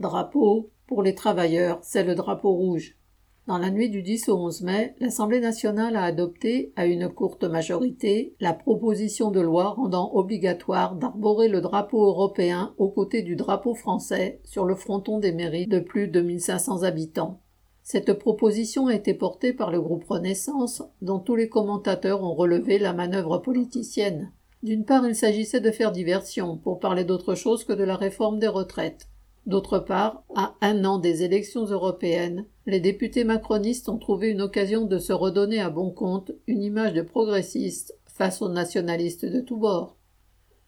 Drapeau, pour les travailleurs, c'est le drapeau rouge. Dans la nuit du 10 au 11 mai, l'Assemblée nationale a adopté, à une courte majorité, la proposition de loi rendant obligatoire d'arborer le drapeau européen aux côtés du drapeau français sur le fronton des mairies de plus de 1500 habitants. Cette proposition a été portée par le groupe Renaissance, dont tous les commentateurs ont relevé la manœuvre politicienne. D'une part, il s'agissait de faire diversion, pour parler d'autre chose que de la réforme des retraites. D'autre part, à un an des élections européennes, les députés macronistes ont trouvé une occasion de se redonner à bon compte une image de progressistes face aux nationalistes de tous bords.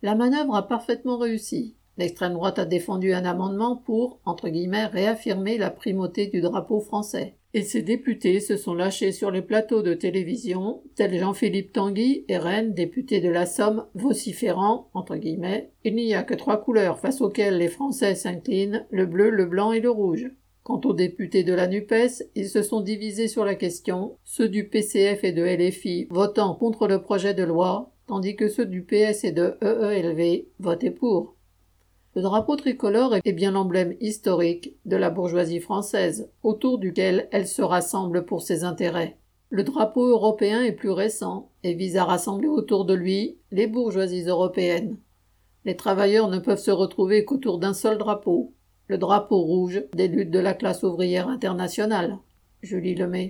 La manœuvre a parfaitement réussi. L'extrême droite a défendu un amendement pour, entre guillemets, réaffirmer la primauté du drapeau français. Et ces députés se sont lâchés sur les plateaux de télévision, tels Jean-Philippe Tanguy Rennes, député de la Somme, vociférant, entre guillemets, il n'y a que trois couleurs face auxquelles les Français s'inclinent, le bleu, le blanc et le rouge. Quant aux députés de la NUPES, ils se sont divisés sur la question, ceux du PCF et de LFI votant contre le projet de loi, tandis que ceux du PS et de EELV votaient pour. Le drapeau tricolore est bien l'emblème historique de la bourgeoisie française, autour duquel elle se rassemble pour ses intérêts. Le drapeau européen est plus récent et vise à rassembler autour de lui les bourgeoisies européennes. Les travailleurs ne peuvent se retrouver qu'autour d'un seul drapeau, le drapeau rouge des luttes de la classe ouvrière internationale. Julie Lemay.